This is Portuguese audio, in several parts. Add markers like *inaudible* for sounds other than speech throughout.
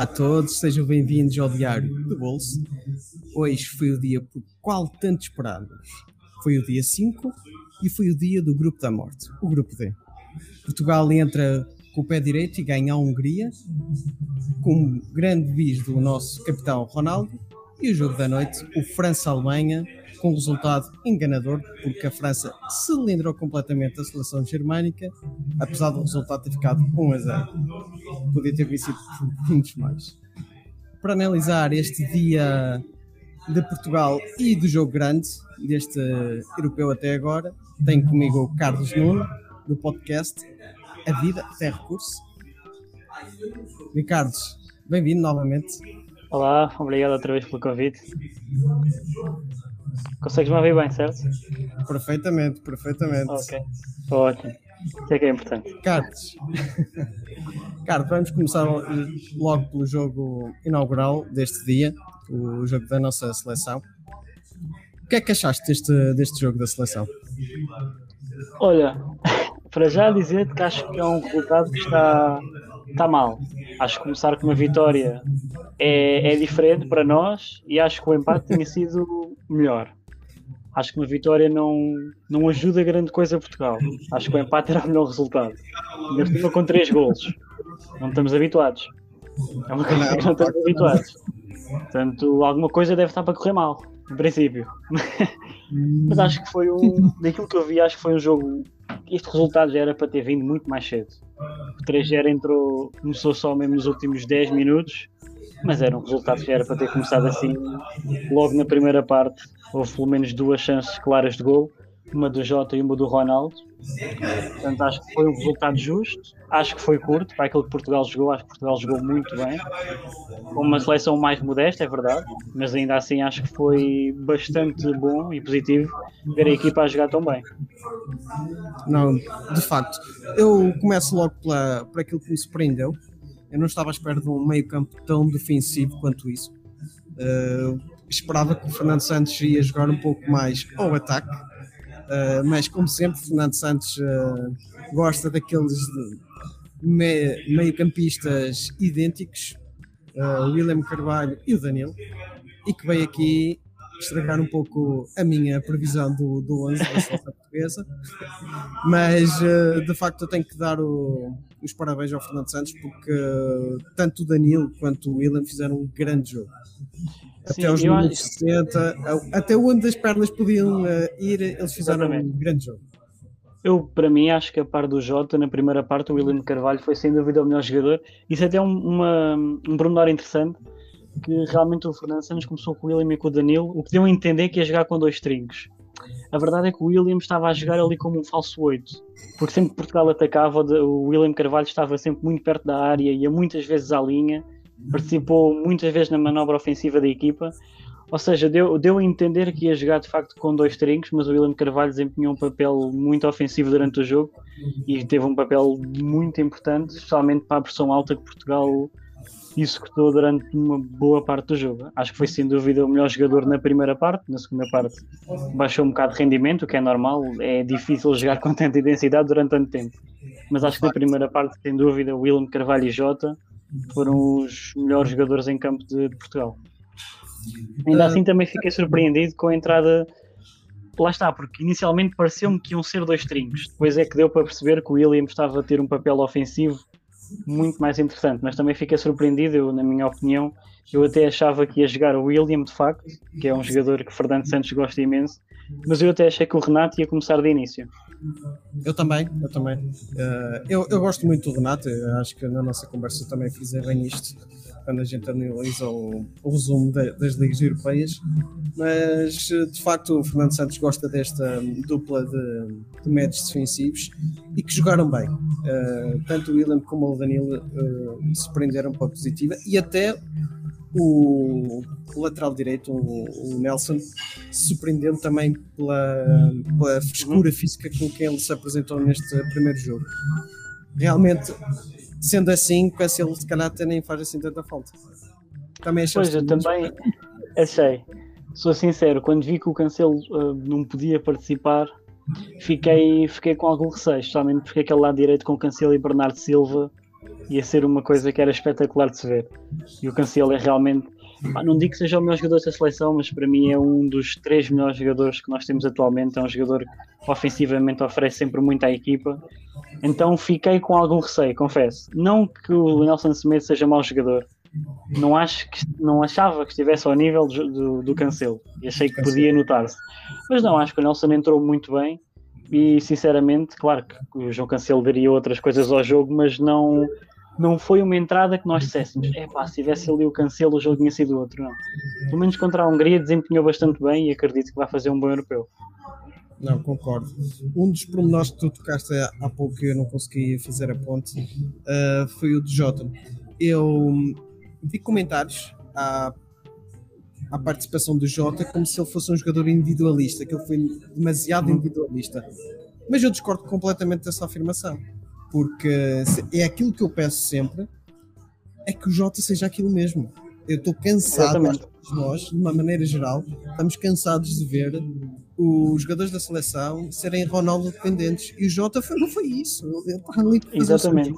Olá a todos, sejam bem-vindos ao Diário do Bolso. Hoje foi o dia por qual tanto esperávamos. Foi o dia 5 e foi o dia do Grupo da Morte, o Grupo D. Portugal entra com o pé direito e ganha a Hungria, com um grande bis do nosso capitão Ronaldo, e o jogo da noite, o França-Alemanha, com resultado enganador, porque a França cilindrou completamente a seleção germânica, apesar do resultado ter ficado 1 a 0. Podia ter vencido por muitos mais. Para analisar este dia de Portugal e do jogo grande, deste europeu até agora, tenho comigo o Carlos Nuno, do podcast A Vida Tem Recurso. Ricardo, bem-vindo novamente. Olá, obrigado outra vez pelo convite. Consegues me ouvir bem, certo? Perfeitamente, perfeitamente. Ok, ótimo. Isso é que é importante. Carlos, Carlos, vamos começar logo pelo jogo inaugural deste dia, o jogo da nossa seleção. O que é que achaste deste, deste jogo da seleção? Olha, *laughs* para já dizer-te que acho que é um resultado que está, está mal. Acho que começar com uma vitória é, é diferente para nós e acho que o empate tinha sido melhor. Acho que uma vitória não, não ajuda grande coisa a Portugal. Acho que o empate era o melhor resultado. Ainda com três golos. Não estamos habituados. É uma coisa que não estamos habituados. Portanto, alguma coisa deve estar para correr mal, em princípio. *laughs* Mas acho que foi um. Daquilo que eu vi, acho que foi um jogo. Este resultado já era para ter vindo muito mais cedo. O 3-0 entrou, começou só mesmo nos últimos 10 minutos, mas era um resultado que já era para ter começado assim logo na primeira parte. Houve pelo menos duas chances claras de gol, uma do Jota e uma do Ronaldo. Portanto, acho que foi um resultado justo. Acho que foi curto para aquilo que Portugal jogou. Acho que Portugal jogou muito bem. Com uma seleção mais modesta, é verdade, mas ainda assim acho que foi bastante bom e positivo ver a equipa a jogar tão bem. Não, de facto. Eu começo logo pela, por aquilo que me surpreendeu. Eu não estava à espera de um meio-campo tão defensivo quanto isso. Uh, esperava que o Fernando Santos ia jogar um pouco mais ao ataque, uh, mas como sempre, Fernando Santos uh, gosta daqueles me meio-campistas idênticos, o William Carvalho e o Danilo, e que veio aqui estragar um pouco a minha previsão do, do 11 da seleção portuguesa, mas de facto eu tenho que dar o, os parabéns ao Fernando Santos porque tanto o Danilo quanto o William fizeram um grande jogo. Sim, até os minutos 60, até onde as pernas podiam uh, ir, eles fizeram Exatamente. um grande jogo. Eu, para mim, acho que a par do Jota, na primeira parte, o William Carvalho foi sem dúvida o melhor jogador. Isso até é um, uma, um pormenor interessante, que realmente o Fernando Santos começou com o William e com o Danilo, o que deu a entender que ia jogar com dois trincos. A verdade é que o William estava a jogar ali como um falso 8, porque sempre que Portugal atacava, o William Carvalho estava sempre muito perto da área, ia muitas vezes à linha, participou muitas vezes na manobra ofensiva da equipa, ou seja, deu, deu a entender que ia jogar de facto com dois trincos, mas o William Carvalho desempenhou um papel muito ofensivo durante o jogo e teve um papel muito importante, especialmente para a pressão alta que Portugal executou durante uma boa parte do jogo. Acho que foi sem dúvida o melhor jogador na primeira parte, na segunda parte baixou um bocado de rendimento, o que é normal, é difícil jogar com tanta intensidade durante tanto tempo. Mas acho que na primeira parte, sem dúvida, William Carvalho e Jota foram os melhores jogadores em campo de, Portugal. Ainda assim também fiquei surpreendido com a entrada lá está, porque inicialmente pareceu-me que iam ser dois trincos. Depois é que deu para perceber que o William estava a ter um papel ofensivo muito mais interessante, mas também fiquei surpreendido, eu, na minha opinião, eu até achava que ia jogar o William de facto, que é um jogador que Fernando Santos gosta imenso, mas eu até achei que o Renato ia começar de início. Eu também, eu também. Uh, eu, eu gosto muito do Renato, acho que na nossa conversa também fiz bem isto. quando a gente analisa o, o resumo de, das ligas europeias, mas de facto o Fernando Santos gosta desta dupla de, de médios defensivos e que jogaram bem. Uh, tanto o William como o Danilo uh, se prenderam para a positiva e até o, o lateral direito, o, o, Nelson, surpreendeu também pela, pela frescura física com que ele se apresentou neste primeiro jogo. Realmente, sendo assim, com esse ele se calhar até nem faz assim tanta falta. Também pois, eu também achei. Sou sincero, quando vi que o Cancelo uh, não podia participar, fiquei, fiquei com algum receio, especialmente porque aquele lado direito com Cancelo e Bernardo Silva ia ser uma coisa que era espetacular de se ver. E o Cancelo é realmente, não digo que seja o melhor jogador da seleção, mas para mim é um dos três melhores jogadores que nós temos atualmente. É um jogador que ofensivamente oferece sempre muito à equipa. Então fiquei com algum receio, confesso. Não que o Nelson Semedo seja mau jogador. Não, acho que, não achava que estivesse ao nível do, do, do Cancelo. E achei que podia notar-se. Mas não, acho que o Nelson entrou muito bem. E sinceramente, claro que o João Cancelo daria outras coisas ao jogo, mas não, não foi uma entrada que nós dissessemos, é pá, se tivesse ali o cancelo, o jogo tinha sido outro, não. Pelo menos contra a Hungria desempenhou bastante bem e acredito que vai fazer um bom europeu. Não, concordo. Um dos pormenores que tu tocaste há pouco que eu não consegui fazer a ponte uh, foi o de Jota. Eu vi comentários à, à participação do Jota como se ele fosse um jogador individualista, que ele foi demasiado uhum. individualista. Mas eu discordo completamente dessa afirmação porque é aquilo que eu peço sempre é que o Jota seja aquilo mesmo. Eu estou cansado, nós, de uma maneira geral, estamos cansados de ver os jogadores da seleção serem Ronaldo dependentes e o Jota foi, não foi isso. Ele está ali Exatamente.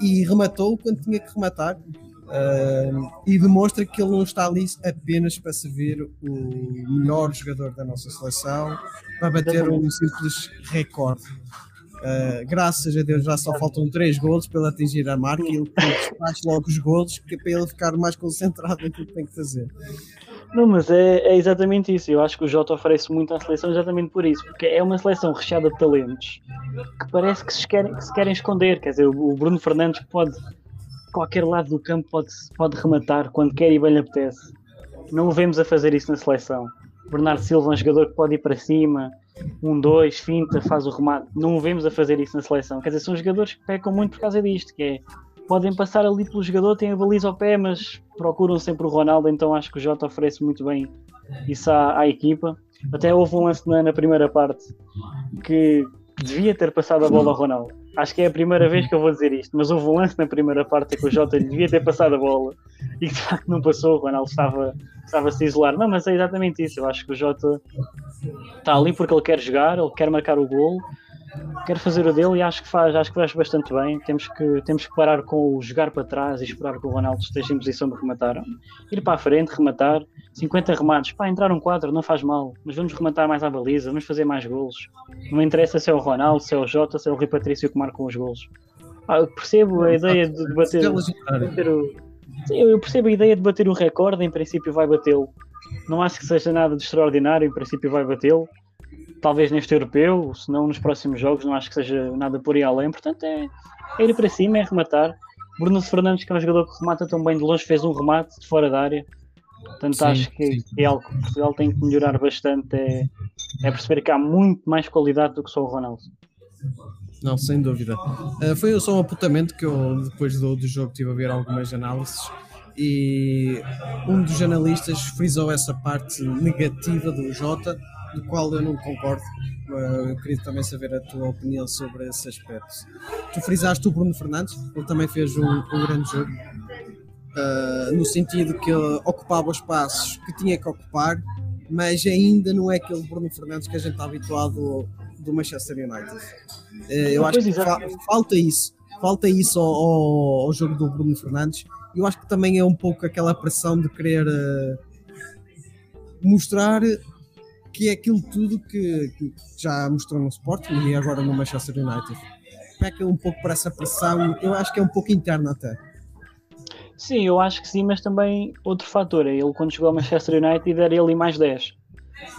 E rematou quando tinha que rematar. Uh, e demonstra que ele não está ali apenas para servir o melhor jogador da nossa seleção, para bater um simples recorde. Uh, graças a Deus já só faltam 3 golos para ele atingir a marca e ele *laughs* faz logo os golos é para ele ficar mais concentrado naquilo que tem que fazer. Não, mas é, é, exatamente isso. Eu acho que o Jota oferece muito à seleção exatamente por isso, porque é uma seleção recheada de talentos que parece que se querem, que se querem esconder. Quer dizer, o Bruno Fernandes pode, qualquer lado do campo, pode, pode rematar quando quer e bem lhe apetece. Não o vemos a fazer isso na seleção. Bernardo Silva é um jogador que pode ir para cima, um, dois, finta, faz o remate. Não o vemos a fazer isso na seleção. Quer dizer, são jogadores que pecam muito por causa disto, que é podem passar ali pelo jogador, têm a baliza ao pé, mas procuram sempre o Ronaldo, então acho que o Jota oferece muito bem isso à, à equipa. Até houve um lance na, na, primeira parte que devia ter passado a bola ao Ronaldo. Acho que é a primeira vez que eu vou dizer isto, mas houve um lance na primeira parte que o Jota devia ter passado a bola e que de facto não passou. O Ronaldo estava, estava a se isolar. Não, mas é exatamente isso. Eu acho que o Jota está ali porque ele quer jogar, ele quer marcar o gol, quer fazer o dele e acho que faz, acho que faz bastante bem. Temos que, temos que parar com o jogar para trás e esperar que o Ronaldo esteja em posição de rematar. Ir para a frente, rematar, 50 remates, pá, entrar um quadro, não faz mal, mas vamos rematar mais à baliza, vamos fazer mais golos. Não interessa se é o Ronaldo, se é o Jota, se é o Rui Patrício que marcam os golos. Ah, eu percebo a ideia de bater, bater o. Sim, eu percebo a ideia de bater o recorde, em princípio vai batê-lo. Não acho que seja nada de extraordinário, em princípio vai batê-lo. Talvez neste europeu, se não nos próximos jogos, não acho que seja nada por aí além. Portanto, é, é ir para cima, é rematar. Bruno Fernandes, que é um jogador que remata tão bem de longe, fez um remate de fora da área. Portanto, sim, acho que sim. é algo que Portugal tem que melhorar bastante. É, é perceber que há muito mais qualidade do que só o Ronaldo. Não, sem dúvida. Uh, foi só um apontamento que eu, depois do, do jogo, tive a ver algumas análises e um dos analistas frisou essa parte negativa do Jota, do qual eu não concordo. Eu queria também saber a tua opinião sobre esse aspecto. Tu frisaste o Bruno Fernandes, ele também fez um, um grande jogo, uh, no sentido que ele ocupava os espaços que tinha que ocupar, mas ainda não é aquele Bruno Fernandes que a gente está habituado do Manchester United. Uh, eu acho que fa falta isso, falta isso ao, ao, ao, jogo do Bruno Fernandes. Eu acho que também é um pouco aquela pressão de querer uh, mostrar que é aquilo tudo que, que, já mostrou no Sporting e agora no Manchester United. Peca um pouco por essa pressão, eu acho que é um pouco interna até. Sim, eu acho que sim, mas também outro fator é ele quando chegou ao Manchester United era ele mais 10.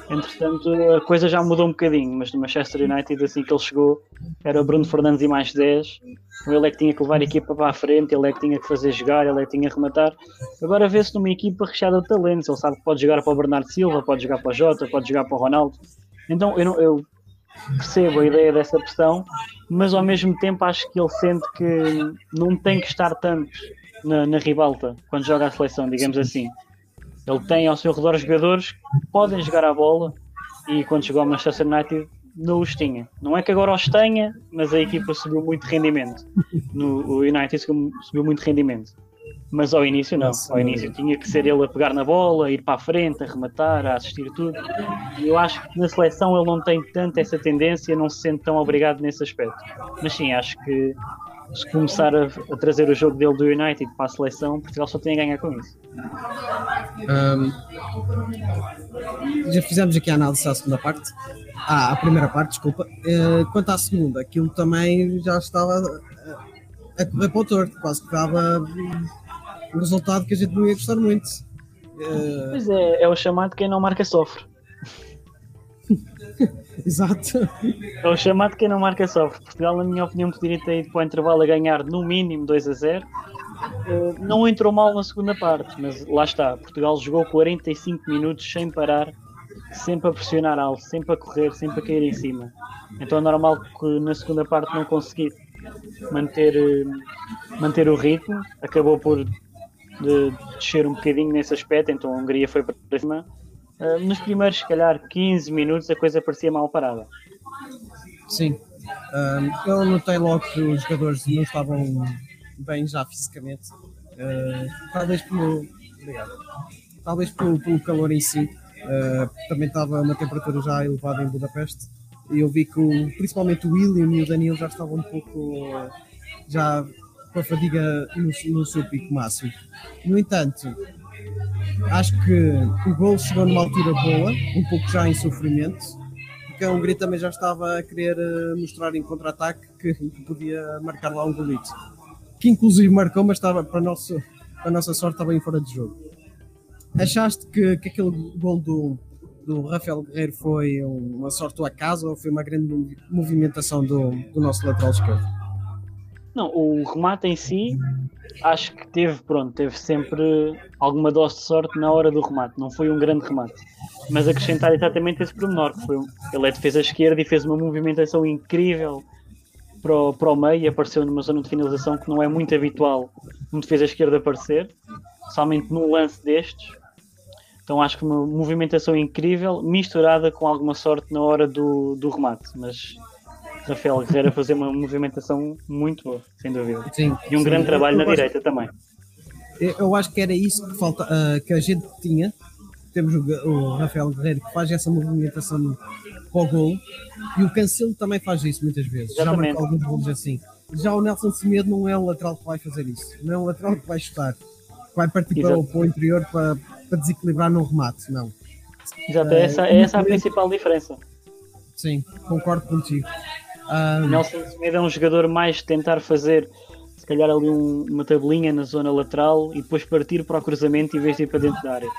Entretanto, a coisa já mudou um bocadinho, mas no Manchester United, assim que ele chegou, era Bruno Fernandes e mais 10. Ele é que tinha que levar a equipa para a frente, ele é que tinha que fazer jogar, ele é que tinha que rematar. Agora vê-se numa equipa recheada de talentos. Ele sabe que pode jogar para o Bernardo Silva, pode jogar para o Jota, pode jogar para o Ronaldo. Então eu, não, eu percebo a ideia dessa pressão, mas ao mesmo tempo acho que ele sente que não tem que estar tanto na, na ribalta quando joga a seleção, digamos assim. Ele tem ao seu redor jogadores que podem jogar a bola e quando chegou ao Manchester United não os tinha. Não é que agora os tenha, mas a equipa subiu muito rendimento. No, o United subiu muito rendimento. Mas ao início não. Ao início tinha que ser ele a pegar na bola, ir para a frente, a rematar, a assistir tudo. E eu acho que na seleção ele não tem tanto essa tendência, não se sente tão obrigado nesse aspecto. Mas sim, acho que se começar a, a, trazer o jogo dele do United para a seleção, Portugal só tem a ganhar com isso. Um, já fizemos aqui a análise da segunda parte. Ah, a primeira parte, desculpa. Uh, quanto à segunda, aquilo também já estava a, a correr para o torto, quase que dava um resultado que a gente não ia gostar muito. Uh... Pois é, é o chamado quem não marca sofre. *laughs* Exato. É o chamado quem não marca sofre. Portugal, na minha opinião, poderia ter ido para o intervalo a ganhar no mínimo 2 a 0. Uh, não entrou mal na segunda parte, mas lá está. Portugal jogou 45 minutos sem parar, sempre a pressionar alto, sempre a correr, sempre a cair em cima. Então é normal que na segunda parte não conseguisse manter, uh, manter o ritmo. Acabou por de, descer um bocadinho nesse aspecto, então a Hungria foi para cima Uh, nos primeiros, se calhar, 15 minutos a coisa parecia mal parada. Sim. Uh, eu notei logo que os jogadores não estavam bem já fisicamente. Uh, talvez pelo. Obrigado. Talvez pelo, pelo calor em si. também estava uma temperatura já elevada em Budapeste. E eu vi que o, principalmente o William e o Daniel já estavam um pouco. já com a fadiga no, no seu pico máximo. No entanto, Acho que o gol chegou numa altura boa, um pouco já em sofrimento, porque a Hungria também já estava a querer eh, mostrar em contra-ataque que, podia marcar lá um golito. Que inclusive marcou, mas estava, para, nosso, para a nossa sorte, estava em fora de jogo. Achaste que, que aquele gol do, do Rafael Guerreiro foi uma sorte do acaso ou foi uma grande movimentação do, do nosso lateral esquerdo? Não, o remate em si, acho que teve, pronto, teve sempre alguma dose de sorte na hora do remate. Não foi um grande remate. Mas acrescentar exatamente esse pormenor, que foi, ele é defesa esquerda e fez uma movimentação incrível para o, para o meio e apareceu numa zona de finalização que não é muito habitual um defesa esquerda aparecer, somente num lance destes. Então acho que uma movimentação incrível, misturada com alguma sorte na hora do, do remate. Mas Rafael Guerreiro a fazer uma movimentação muito boa, sem dúvida. Sim, e um sim, grande trabalho na direita também. Eu acho que era isso que, falta, uh, que a gente tinha. Temos o, o, Rafael Guerreiro que faz essa movimentação para o gol e o Cancelo também faz isso muitas vezes. Exatamente. Já marcou alguns gols assim. Já o Nelson Semedo não é o lateral que vai fazer isso. Não é o lateral que vai chutar. Vai partir para o, para o, interior para, para desequilibrar no remate. Não. Exato, é essa, é essa a principal diferença. Sim, concordo contigo. Um... Nelson Semedo é um jogador mais de tentar fazer se calhar ali um, uma tabelinha na zona lateral e depois partir para o cruzamento em vez de ir para dentro da área.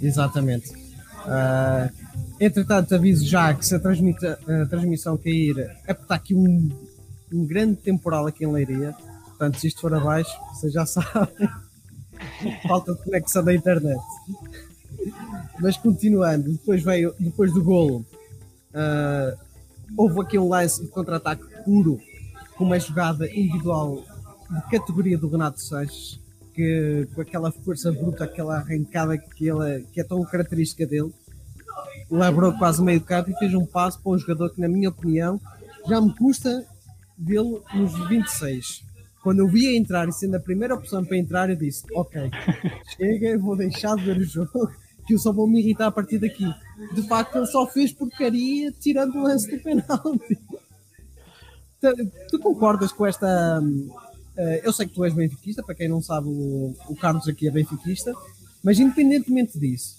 Exatamente. Uh, entretanto, aviso já que se a, a transmissão cair é porque está aqui um, um grande temporal aqui em Leiria. Portanto, se isto for abaixo, vocês já *laughs* sabem. Falta de conexão da internet. Mas continuando, depois veio, depois do golo, uh, houve aqui um lance de contra-ataque puro, com uma jogada individual de categoria do Renato Sanches, que com aquela força bruta, aquela arrancada que, ele, que é tão característica dele, labrou quase meio campo e fez um passo para um jogador que, na minha opinião, já me custa vê-lo nos 26. Quando eu vi a entrar e sendo a primeira opção para entrar, eu disse: Ok, *laughs* chega, vou deixar de ver o jogo que eu só vou me irritar a partir daqui. De facto, ele só fez porcaria tirando o lance do penalti. Tu, tu concordas com esta. Uh, eu sei que tu és benfiquista, para quem não sabe, o, o Carlos aqui é benfiquista, mas independentemente disso,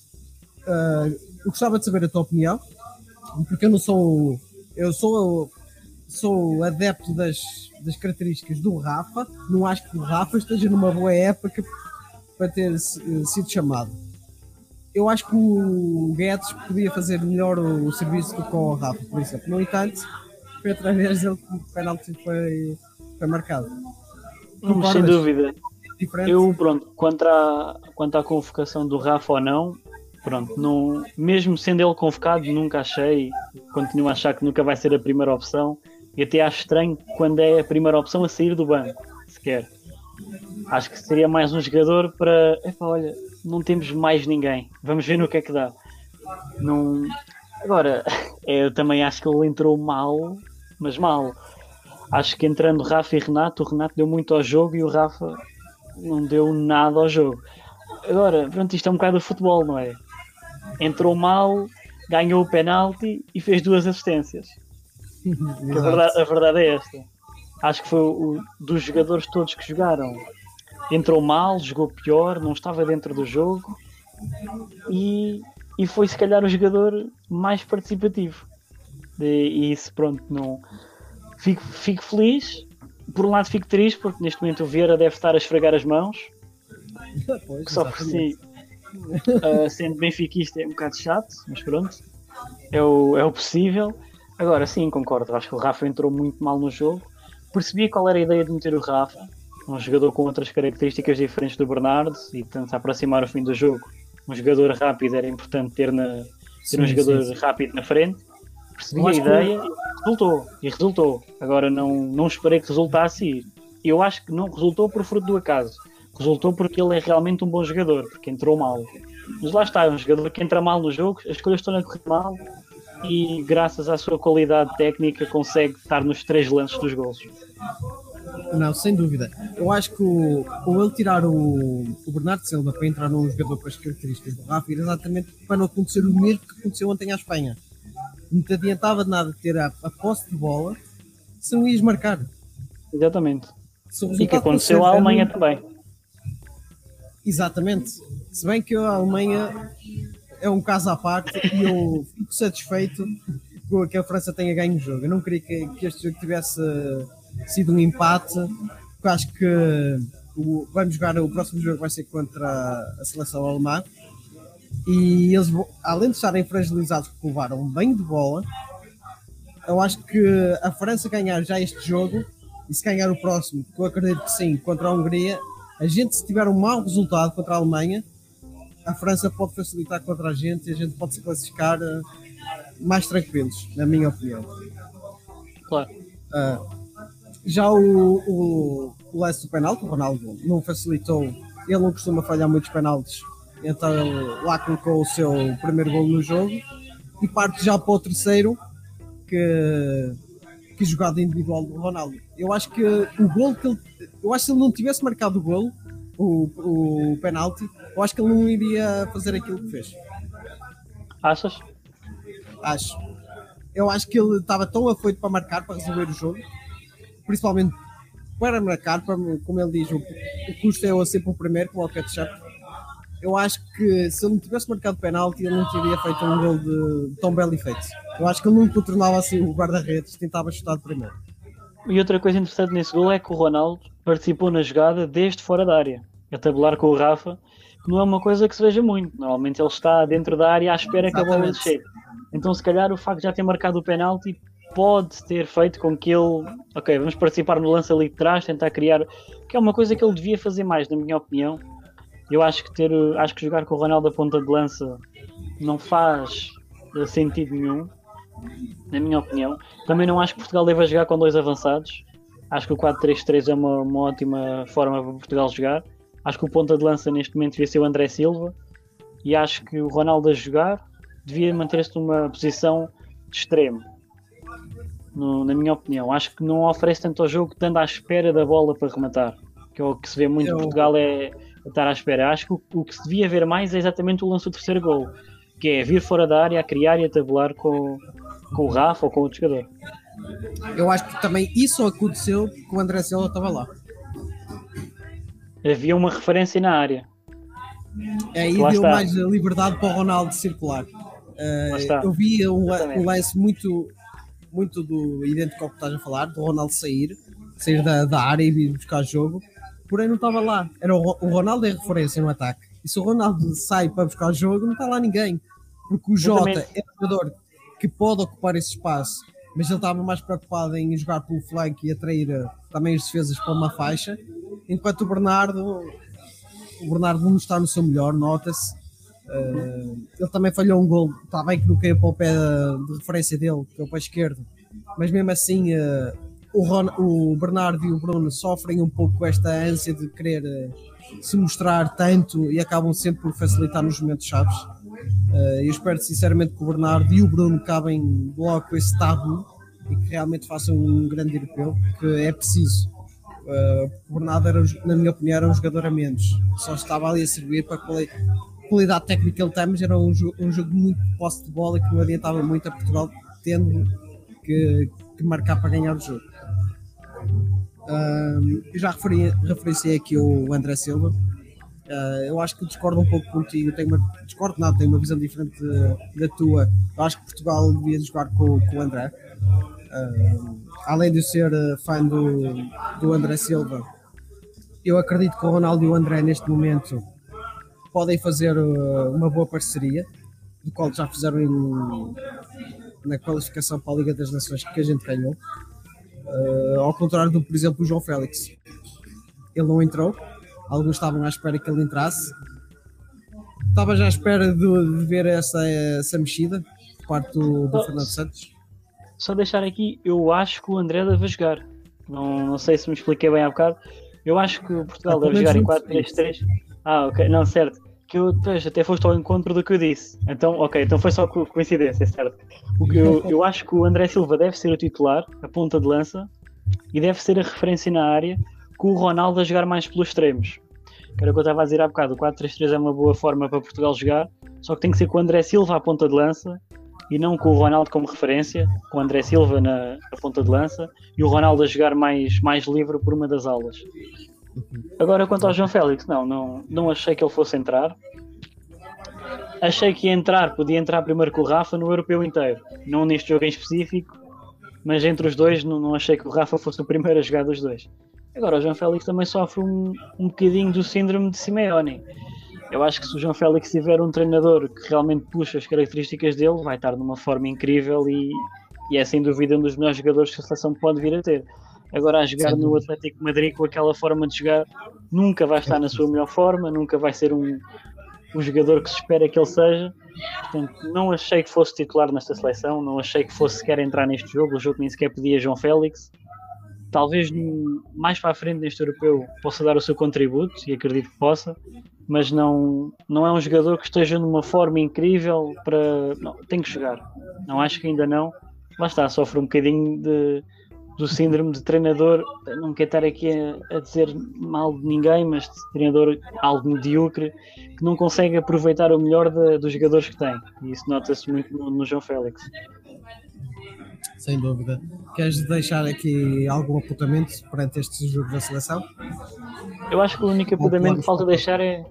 uh, eu gostava de saber a tua opinião, porque eu não sou. Eu sou, sou adepto das, das características do Rafa, não acho que o Rafa esteja numa boa época para ter sido chamado. Eu acho que o Guedes podia fazer melhor o, serviço do que o Rafa, por exemplo. No entanto, foi através dele que o penalti foi, foi marcado. Hum, sem Concordas? dúvida. Diferente? Eu, pronto, quanto à, quanto à convocação do Rafa ou não, pronto, não, mesmo sendo ele convocado, nunca achei, continuo a achar que nunca vai ser a primeira opção. E até acho estranho quando é a primeira opção a sair do banco, sequer. Acho que seria mais um jogador para. Epá, olha, não temos mais ninguém. Vamos ver no que é que dá. Não... Agora, *laughs* eu também acho que ele entrou mal, mas mal. Acho que entrando Rafa e Renato, o Renato deu muito ao jogo e o Rafa não deu nada ao jogo. Agora, pronto, isto é um bocado de futebol, não é? Entrou mal, ganhou o penalti e fez duas assistências. *laughs* A, verdade, a verdade é esta. Acho que foi o, dos jogadores todos que jogaram. Entrou mal, jogou pior, não estava dentro do jogo e, e foi se calhar o jogador mais participativo. E, isso, pronto, não. Fico, fico feliz. Por um lado, fico triste porque neste momento o Vieira deve estar a esfregar as mãos. Pois, Que só por si, uh, sendo benfiquista, é um bocado chato, mas pronto, é o, é o possível. Agora sim, concordo, acho que o Rafa entrou muito mal no jogo. Percebi qual era a ideia de meter o Rafa, um jogador com outras características diferentes do Bernardo e tanto aproximar o fim do jogo. Um jogador rápido era importante ter, na, ter um Sim, jogador sim, sim. rápido na frente. Percebi a acho que- ideia e resultou. E resultou. Agora não, não esperei que resultasse e eu acho que não resultou por fruto do acaso. Resultou porque ele é realmente um bom jogador, porque entrou mal. Mas lá está, é um jogador que entra mal no jogo, as escolhas estão a correr mal e graças à sua qualidade técnica consegue estar nos três lances dos gols. Não, sem dúvida. Eu acho que o, ou ele tirar o, o Bernardo Silva para entrar num jogador com as características do Rafa era exatamente para não acontecer o mesmo que aconteceu ontem à Espanha. Não te adiantava de nada ter a, a posse de bola se não ias marcar. Exatamente. O E que aconteceu à Alemanha também. Exatamente. Se bem que a Alemanha é um caso à parte e eu fico satisfeito com que a França tenha ganho o jogo. Eu não queria que, que este jogo tivesse sido um empate, porque acho que o, vamos jogar o próximo jogo vai ser contra a seleção alemã e eles, além de estarem fragilizados porque levaram bem de bola, eu acho que a França ganhar já este jogo e se ganhar o próximo, que eu acredito que sim, contra a Hungria, a gente se tiver um mau resultado contra a Alemanha, a França pode facilitar contra a gente e a gente pode se classificar eh, mais tranquilos, na minha opinião. Claro. Ah, já o, o, o lance do penalti, o Ronaldo não facilitou, ele não costuma falhar muitos penaltis, então lá colocou o seu primeiro gol no jogo e parte já para o terceiro, que, que jogada individual do Ronaldo. Eu acho que o gol que ele, eu acho que se ele não tivesse marcado o gol, o, o penalti, eu acho que ele não iria fazer aquilo que fez. Achas? Acho. Eu acho que ele estava tão afoito para marcar, para resolver o jogo, principalmente para marcar, para, como ele diz, o, o custo é sempre o primeiro, como o ketchup. Eu acho que se ele não tivesse marcado penalti, ele não teria feito um gol de tão belo efeito. Eu acho que ele não contornava assim o guarda-redes, tentava chutar de primeiro. E outra coisa interessante nesse gol é que o Ronaldo participou na jogada desde fora da área, a tabular com o Rafa, que não é uma coisa que se veja muito. Normalmente ele está dentro da área à espera que a bola Exatamente. chegue. Então, se calhar, o facto de já ter marcado o penalti pode ter feito com que ele, ok, vamos participar no lance ali de trás, tentar criar, que é uma coisa que ele devia fazer mais, na minha opinião. Eu acho que ter, acho que jogar com o Ronaldo a ponta de lança não faz eh, sentido nenhum, na minha opinião. Também não acho que Portugal deva jogar com dois avançados. Acho que o 4-3-3 é uma, uma ótima forma para Portugal jogar. Acho que o ponta de lança neste momento devia ser o André Silva. E acho que o Ronaldo a jogar devia manter-se numa posição de extremo. No- na minha opinião. Acho que não oferece tanto ao jogo, estando à espera da bola para rematar. Que é o que se vê muito em Eu- Portugal é estar à espera. Acho que o, o que se devia ver mais é exatamente o lance do terceiro gol. Que é vir fora da área, a criar e a tabular com, com o Rafa ou com outro jogador. Eu acho que também isso aconteceu porque o André Silva estava lá. Havia uma referência na área. Aí Lá deu está. mais liberdade para o Ronaldo circular. Uh, eu vi um, Exatamente. um lance muito, muito do idêntico ao que estás a falar, do Ronaldo sair, sair da, da área e vir buscar jogo, porém não estava lá. Era o, o Ronaldo é referência no ataque. E se o Ronaldo sai para buscar o jogo, não está lá ninguém. Porque o Jota é um jogador que pode ocupar esse espaço, mas ele estava mais preocupado em jogar pelo flanco e atrair eh, também os defesas para uma faixa, enquanto o Bernardo, o Bernardo não está no seu melhor, nota-se. Eh, ele também falhou um gol, está bem que não caiu para o pé de referência dele, que é o pé esquerdo, mas mesmo assim eh, o, Ron- o Bernardo e o Bruno sofrem um pouco esta ânsia de querer eh, se mostrar tanto e acabam sempre por facilitar nos momentos chaves. Eu espero sinceramente que o Bernardo e o Bruno acabem logo esse tabu e que realmente façam um grande europeu, que é preciso. O Bernardo, era, na minha opinião, era um jogador a menos, só estava ali a servir para qualidade técnica que ele tem, mas era um, jo- um jogo muito posse de bola que não adiantava muito a Portugal, tendo que, que marcar para ganhar o jogo. Eu já referi, referenciei aqui o André Silva. Ah, eu acho que discordo um pouco contigo. Tenho uma, discordo nada, tenho uma visão diferente da- tua. Eu acho que Portugal devia jogar com, com o André. Ah, além de ser ah, fã do, do André Silva, eu acredito que o Ronaldo e o André neste momento podem fazer ah, uma boa parceria, do qual já fizeram em- na qualificação para a Liga das Nações que a gente ganhou. Uh, ao contrário do, por exemplo, o João Félix. Ele não entrou, alguns estavam à espera que ele entrasse. Estava já à espera de, de ver essa, essa mexida por parte do, do Fernando Santos. Só deixar aqui, eu acho que o André deve jogar. Não, não sei se me expliquei bem há bocado. Eu acho que o Portugal Ah, deve jogar em menos não 4-3-3. Ah, ok, não, certo. Que eu pois, até foste ao encontro do que eu disse. Então, ok, então foi só co- coincidência, certo? O que eu, eu acho que o André Silva deve ser o titular, a ponta de lança, e deve ser a referência na área, com o Ronaldo a jogar mais pelos extremos. Que era o que eu estava a dizer há bocado. O 4-3-3 é uma boa forma para Portugal jogar, só que tem que ser com o André Silva à ponta de lança e não com o Ronaldo como referência, com o André Silva na, na ponta de lança e o Ronaldo a jogar mais, mais livre por uma das aulas. Agora, quanto ao João Félix, não, não, não achei que ele fosse entrar. Achei que entrar, podia entrar primeiro com o Rafa no europeu inteiro, não neste jogo em específico, mas entre os dois não, não achei que o Rafa fosse o primeiro a jogar dos dois. Agora, o João Félix também sofre um, um bocadinho do síndrome de Simeone. Eu acho que se o João Félix tiver um treinador que realmente puxa as características dele, vai estar numa forma incrível e, e é sem dúvida um dos melhores jogadores que a seleção pode vir a ter. Agora, a jogar no. Atlético Madrid com aquela forma de jogar, nunca vai estar na sua melhor forma, nunca vai ser um, um jogador que se espera que ele seja. Portanto, não achei que fosse titular nesta seleção, não achei que fosse sequer entrar neste jogo. O jogo nem sequer pedia João Félix. Talvez mais para a frente neste europeu possa dar o seu contributo, e acredito que possa, mas não, não é um jogador que esteja numa forma incrível para. Não, tem que jogar. Não acho que ainda não. Lá está, sofre um bocadinho de, do síndrome de treinador. Não quero estar aqui a, a dizer mal de ninguém, mas de treinador algo medíocre que não consegue aproveitar o melhor da- dos jogadores que tem. E isso nota-se muito no, no João Félix. Sem dúvida. Queres deixar aqui algum apontamento perante este jogo da seleção? Eu acho que o único apontamento que falta deixar é.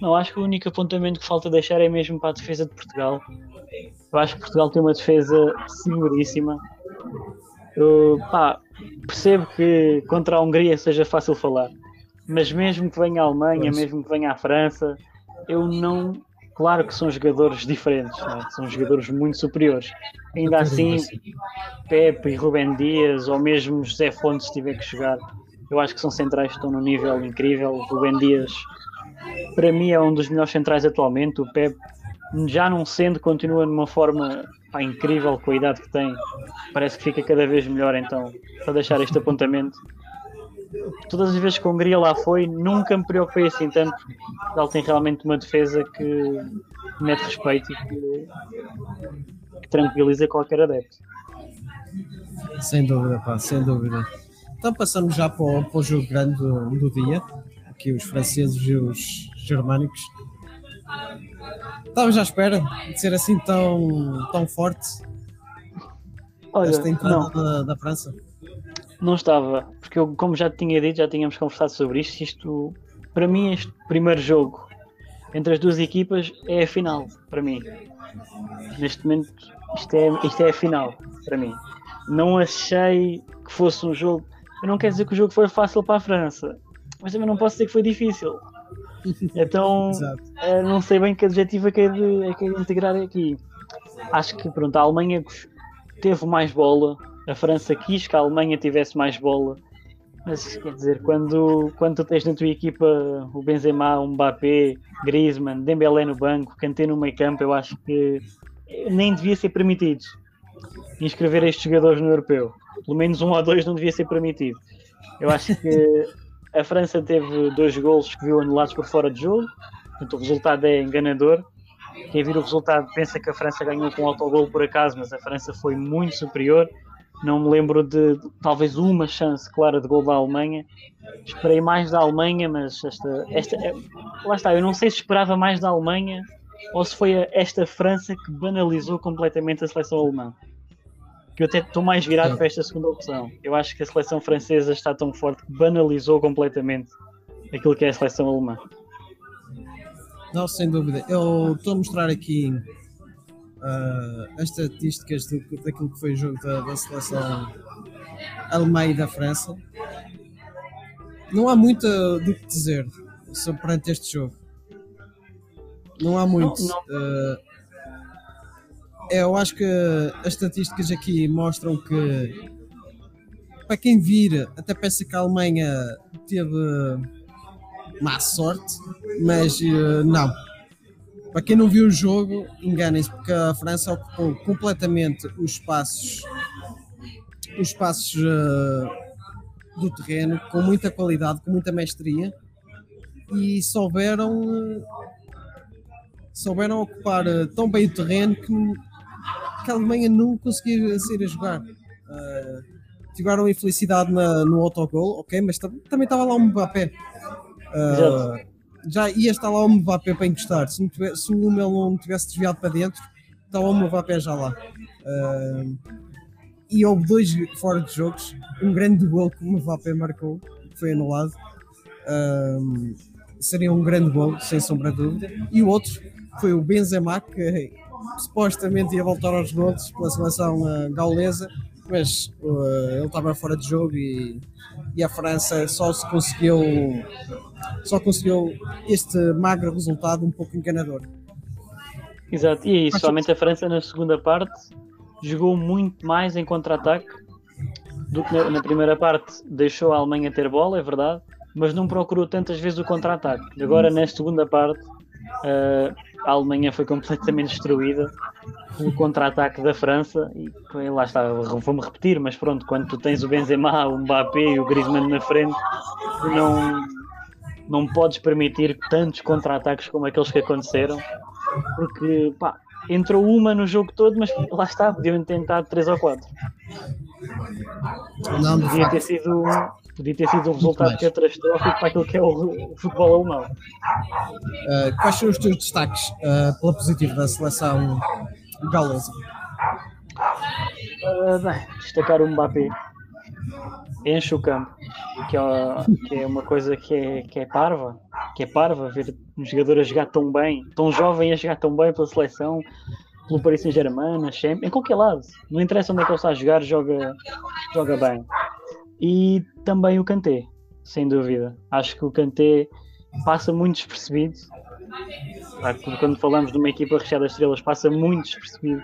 Não, acho que o único apontamento que falta deixar é mesmo para a defesa de Portugal. Eu acho que Portugal tem uma defesa seguríssima. Eu, pá, percebo que contra a Hungria seja fácil falar, mas mesmo que venha a Alemanha, Pois. mesmo que venha a França, eu não. Claro que são jogadores diferentes, não é? são jogadores muito superiores. Ainda assim, Pepe e Rubem Dias, ou mesmo José Fontes, se tiver que jogar, eu acho que são centrais que estão num nível incrível. Rubem Dias, para mim, é um dos melhores centrais atualmente. O Pepe, já não sendo, continua numa forma pá, incrível idade que tem. Parece que fica cada vez melhor. Então, para deixar este apontamento, todas as vezes que a Hungria lá foi, nunca me preocupei assim tanto. Ele tem realmente uma defesa que mete respeito e que, que tranquiliza qualquer adepto. Sem dúvida, pá, sem dúvida. Então passamos já para o, para o jogo grande do, do dia. Aqui os franceses e os germânicos. Estávamos à espera de ser assim tão, tão forte Olha, esta entrada da, da França. não estava, porque eu, como já te tinha dito, já tínhamos conversado sobre isto. Isto, para mim, este primeiro jogo entre as duas equipas é a final, para mim. Neste momento, isto é, isto é a final, para mim. Não achei que fosse um jogo. Eu não quero dizer que o jogo foi fácil para a França, mas também não posso dizer que foi difícil. Então, eh, não sei bem que adjetivo é que é de, é que é de integrar aqui. Acho que pronto, a Alemanha teve mais bola, a França quis que a Alemanha tivesse mais bola, mas quer dizer, quando, quando tu tens na tua equipa o Benzema, o Mbappé, Griezmann, Dembélé no banco, Kanté no meio campo, eu acho que nem devia ser permitido inscrever estes jogadores no europeu. Pelo menos um ou dois não devia ser permitido. Eu acho que a França teve dois golos que viu anulados por fora de jogo, portanto o resultado é enganador. Quem vir o resultado pensa que a França ganhou com autogol por acaso, mas a França foi muito superior. Não me lembro de talvez uma chance clara de gol da Alemanha. Esperei mais da Alemanha, mas esta, esta é- lá está, eu não sei se esperava mais da Alemanha ou se foi a- esta França que banalizou completamente a seleção alemã. Que eu até estou mais virado para esta segunda opção. Eu acho que a seleção francesa está tão forte que banalizou completamente aquilo que é a seleção alemã. Não, sem dúvida. Eu estou a mostrar aqui ah, as estatísticas do, daquilo que foi o jogo da, da seleção alemã e da França. Não há muito do que dizer sobre perante este jogo. Não há muito. Não, Ah, é, eu acho que as estatísticas aqui mostram que para quem vir, até pensa que a Alemanha teve má sorte, mas eh, não. Para quem não viu o jogo, enganem-se, porque a França ocupou completamente os espaços, os espaços eh, do terreno, com muita qualidade, com muita mestria, e souberam, souberam ocupar eh, tão bem o terreno que, que a Alemanha não conseguia sair a jogar. Eh, tiveram infelicidade na, no autogol, ok, mas tam- também estava lá um Mbappé. Exato. já ia estar lá o Mbappé para encostar. Se, tivesse, se o Mel não tivesse desviado para dentro, estava o Mbappé já lá. Ah, e houve dois fora de jogos. Um grande gol que o Mbappé marcou, que foi anulado. Ah, seria um grande gol, sem sombra de dúvida. E o outro foi o Benzema, que supostamente ia voltar aos gols pela seleção ah, gaulesa, mas ah, ele estava fora de jogo e, e a França só se conseguiu só conseguiu este magro resultado um pouco enganador. Exato, e é isso, somente a França na segunda parte jogou muito mais em contra-ataque do que na, na primeira parte. Deixou a Alemanha ter bola, é verdade, mas não procurou tantas vezes o contra-ataque. Agora, na segunda parte, eh, a Alemanha foi completamente destruída pelo contra-ataque da França e lá está, vou-me repetir, mas pronto, quando tu tens o Benzema, o Mbappé e o Griezmann na frente, tu não, não podes permitir tantos contra-ataques como aqueles que aconteceram porque pá, entrou uma no jogo todo, mas lá está, podiam tentar três ou quatro. Não, Podia ter sido, podia ter sido um resultado catastrófico para aquilo que é o, o futebol alemão. uh, quais são os teus destaques uh, pela positiva da seleção gaulesa? Ah, bem, destacar o Mbappé. Enche o campo, que é, que é uma coisa que é, que é parva, que é parva ver um jogador a jogar tão bem, tão jovem a jogar tão bem pela seleção, pelo Paris Saint-Germain, na Champions, em qualquer lado. Não interessa onde é que ele está a jogar, joga, joga bem. E também o Kanté, sem dúvida. Acho que o Kanté passa muito despercebido. Quando falamos de uma equipa recheada de estrelas, passa muito despercebido,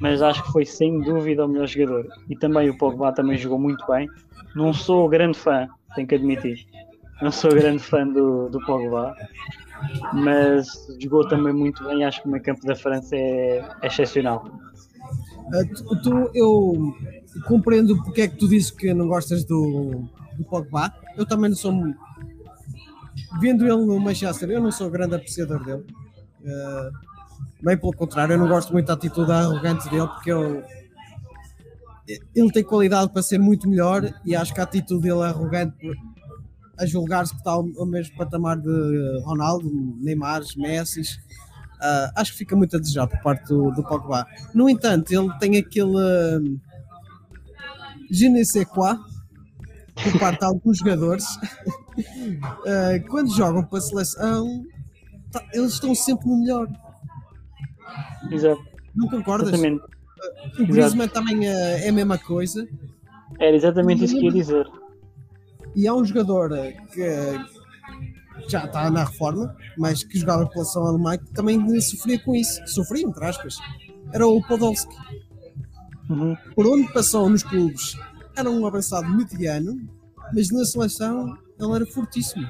mas acho que foi sem dúvida o melhor jogador. E também o Pogba também jogou muito bem. Não sou grande fã, tenho que admitir. Não sou grande fã do, do Pogba, mas jogou também muito bem. Acho que o meio campo da França é, é excepcional. Uh, tu- eu compreendo porque é que tu dizes que não gostas do, do Pogba. Eu também não sou muito. Vendo ele no Manchester, eu não sou grande apreciador dele. Uh, bem pelo contrário, eu não gosto muito da atitude arrogante dele porque eu, ele tem qualidade para ser muito melhor e acho que a atitude dele é arrogante a julgar-se que está ao, ao mesmo patamar de Ronaldo, Neymar, Messi. Uh, acho que fica muito a desejar por parte do, do Pogba. No entanto, ele tem aquele uh, je ne sais quoi por parte de alguns jogadores. Uh, *laughs* quando jogam para a seleção, tá- eles estão sempre no melhor. Exato. Não concordas? Exatamente. O Griezmann também uh, é a mesma coisa. Era exatamente isso que ia dizer. E há um jogador que, que já está na reforma, mas que jogava pela seleção alemã, que também sofria com isso. Sofria, entre aspas. Era o Podolski. Uhum. Por onde passou nos clubes, era um avançado mediano, mas na seleção ele era fortíssimo.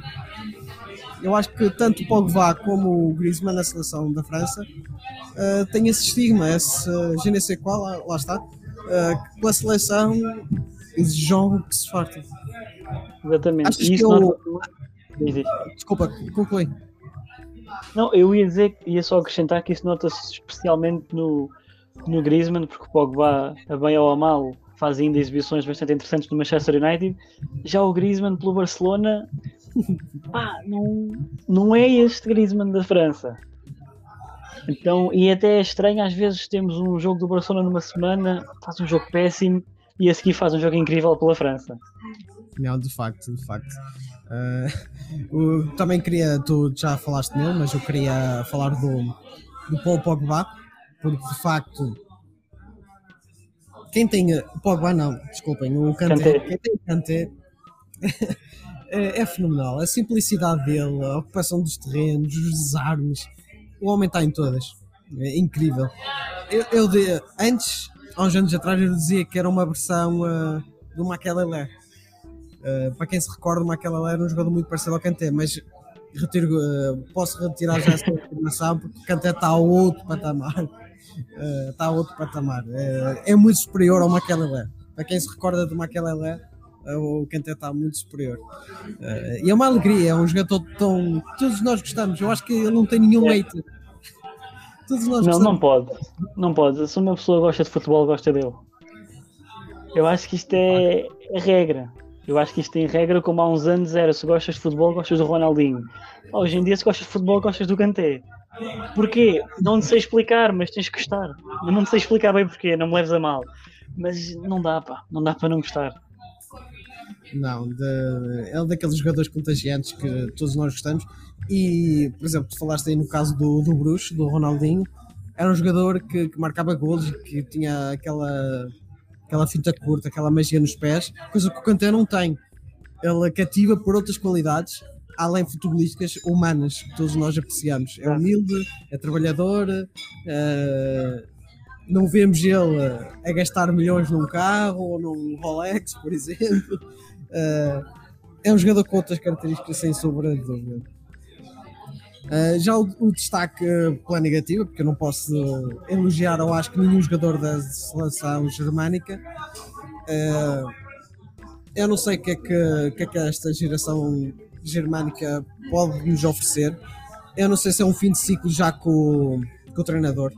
Eu acho que tanto o Pogba como o Griezmann na seleção da França uh, têm esse estigma, esse uh, je ne sais qual, lá, lá está, uh, que pela seleção exigem que se farta. Exatamente. Achas E que isso eu- diz. Desculpa, conclui. Não, eu ia dizer, ia só acrescentar que isso nota-se especialmente no, no Griezmann, porque o Pogba, a bem ou a mal, faz ainda exibições bastante interessantes no Manchester United. Já o Griezmann pelo Barcelona, pá, não, não é este Griezmann da França. Então, e até é estranho, às vezes temos um jogo do Barcelona numa semana, faz um jogo péssimo e a seguir faz um jogo incrível pela França. Não, de facto, de facto. Uh, o- também queria, tu já falaste nele, mas eu queria falar do, do Paul Pogba, porque de facto, quem tem. O Pogba não, desculpem, o Kanté. Quem tem Kanté é, *laughs* é fenomenal. A simplicidade dele, a ocupação dos terrenos, os desarmes, o homem está em todas. É incrível. Eu, eu de- antes, há uns anos atrás, eu dizia que era uma versão uh, do Makelele. Uh, para quem se recorda, o Makelele era um jogador muito parecido ao Kanté, mas retiro, uh, posso retirar já essa afirmação porque o Kanté está a outro patamar. Uh, está a outro patamar. Uh, é muito superior ao Makelele. Para quem se recorda do Makelele, uh, o Kanté está muito superior. Uh, e é uma alegria, é um jogador tão. Todos nós gostamos. Eu acho que ele não tem nenhum É. hate. Todos nós Não, gostamos. não pode. Não pode. Se uma pessoa gosta de futebol, gosta dele. Eu acho que isto é, é regra. Eu acho que isto tem regra, como há uns anos era se gostas de futebol, gostas do Ronaldinho. Hoje em dia, se gostas de futebol, gostas do Kanté. Porquê? Não sei explicar, mas tens que gostar. Eu não sei explicar bem porquê, não me leves a mal. Mas não dá, pá. Não dá para não gostar. Não, de, é daqueles jogadores contagiantes que todos nós gostamos. E, por exemplo, tu falaste aí no caso do, do Bruxo, do Ronaldinho, era um jogador que, que marcava golos que tinha aquela, aquela finta curta, aquela magia nos pés, coisa que o Kanté não tem. Ele cativa por outras qualidades, além futebolísticas, humanas, que todos nós apreciamos. É humilde, é trabalhador, eh, não vemos ele a gastar milhões num carro ou num Rolex, por exemplo. Uh, é um jogador com outras características, sem sombra de dúvida. Uh, já o, o destaque uh, pela negativa, porque eu não posso uh, elogiar ou acho que nenhum jogador da seleção germânica. Uh, eu não sei o que, é que, que é que esta geração germânica pode nos oferecer. Eu não sei se é um fim de ciclo já com, com o treinador.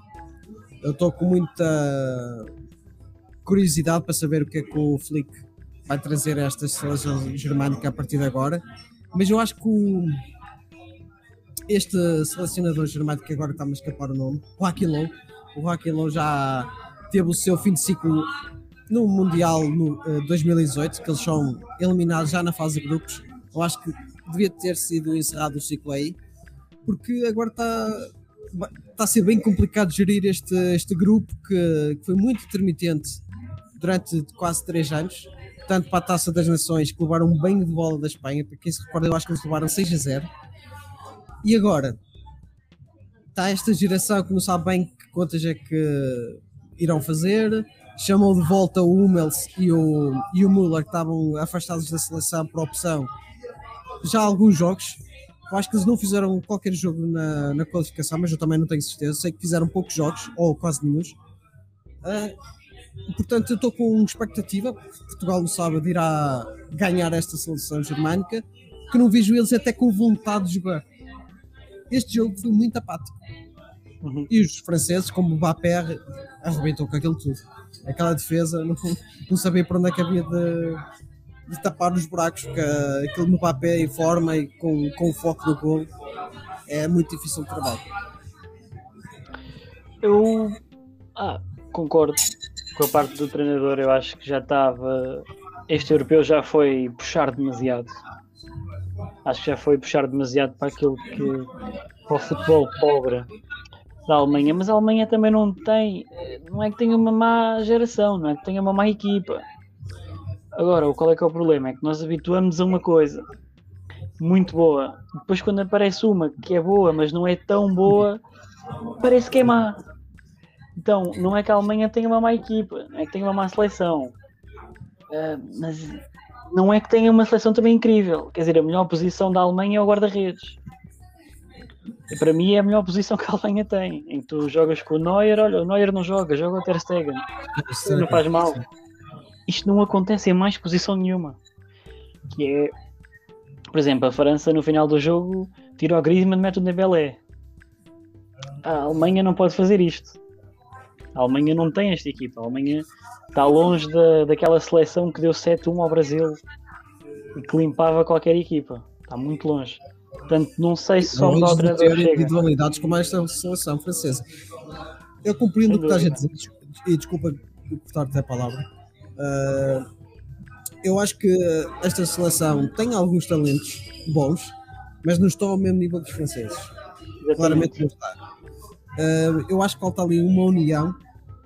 Eu estou com muita curiosidade para saber o que é que o Flick vai trazer a esta seleção germânica a partir de agora. Mas eu acho que o- este selecionador germânico que agora está-me a escapar o nome, o Aquilou, o Aquilou já teve o seu fim de ciclo no Mundial no eh, 2018, que eles são eliminados já na fase de grupos. Eu acho que devia ter sido encerrado o ciclo aí, porque agora está, está a ser bem complicado gerir este, este grupo que, que foi muito intermitente durante quase três anos, tanto para a Taça das Nações, que levaram banho de bola da Espanha, para quem se recorda, eu acho que eles levaram 6 a 0. E agora está esta geração que não sabe bem que contas é que irão fazer. Chamou de volta o Hummels e o, e o Müller, que estavam afastados da seleção por opção já alguns jogos. Eu acho que eles não fizeram qualquer jogo na, na qualificação, mas eu também não tenho certeza. Sei que fizeram poucos jogos, ou quase nenhum. Ah, portanto, eu estou com expectativa. Portugal no sábado irá ganhar esta seleção germânica, que não vejo eles até com vontade de jogar. Este jogo foi muito apático. Uhum. E os franceses, como o Mbappé, arrebentou com aquilo tudo. Aquela defesa, *laughs* não, não sabia para onde é que havia de, de tapar os buracos, porque aquilo no Mbappé em forma e com, com o foco no gol é muito difícil de trabalho. Eu ah, concordo com a parte do treinador. Eu acho que já estava. Este europeu já foi puxar demasiado. Acho que já foi puxar demasiado para aquilo que. para o futebol pobre da Alemanha. Mas a Alemanha também não tem. Não é que tenha uma má geração, não é que tenha uma má equipa. Agora, qual é que é o problema? É que nós habituamos a uma coisa. muito boa. Depois quando aparece uma que é boa, mas não é tão boa, parece que é má. Então, não é que a Alemanha tenha uma má equipa, é que tenha uma má seleção. Uh, mas não é que tenha uma seleção também incrível. Quer dizer, a melhor posição da Alemanha é o guarda-redes. E para mim é a melhor posição que a Alemanha tem. Em que tu jogas com o Neuer, olha, o Neuer não joga, joga o Ter Stegen. Não faz mal. Isto não acontece em mais posição nenhuma. Que é, por exemplo, a França no final do jogo tira o Griezmann e mete o Dembélé. A Alemanha não pode fazer isto. A Alemanha não tem esta equipa. A Alemanha está longe da, daquela seleção que deu 7-1 ao Brasil e que limpava qualquer equipa. Está muito longe. Portanto, não sei se só o treinador chega. individualidades como esta seleção francesa. Eu compreendo o que estás a dizer, e desculpa cortar-te a palavra. Uh, eu acho que esta seleção tem alguns talentos bons, mas não estão ao mesmo nível dos franceses. Exatamente. Claramente não está. Uh, eu acho que falta ali uma união,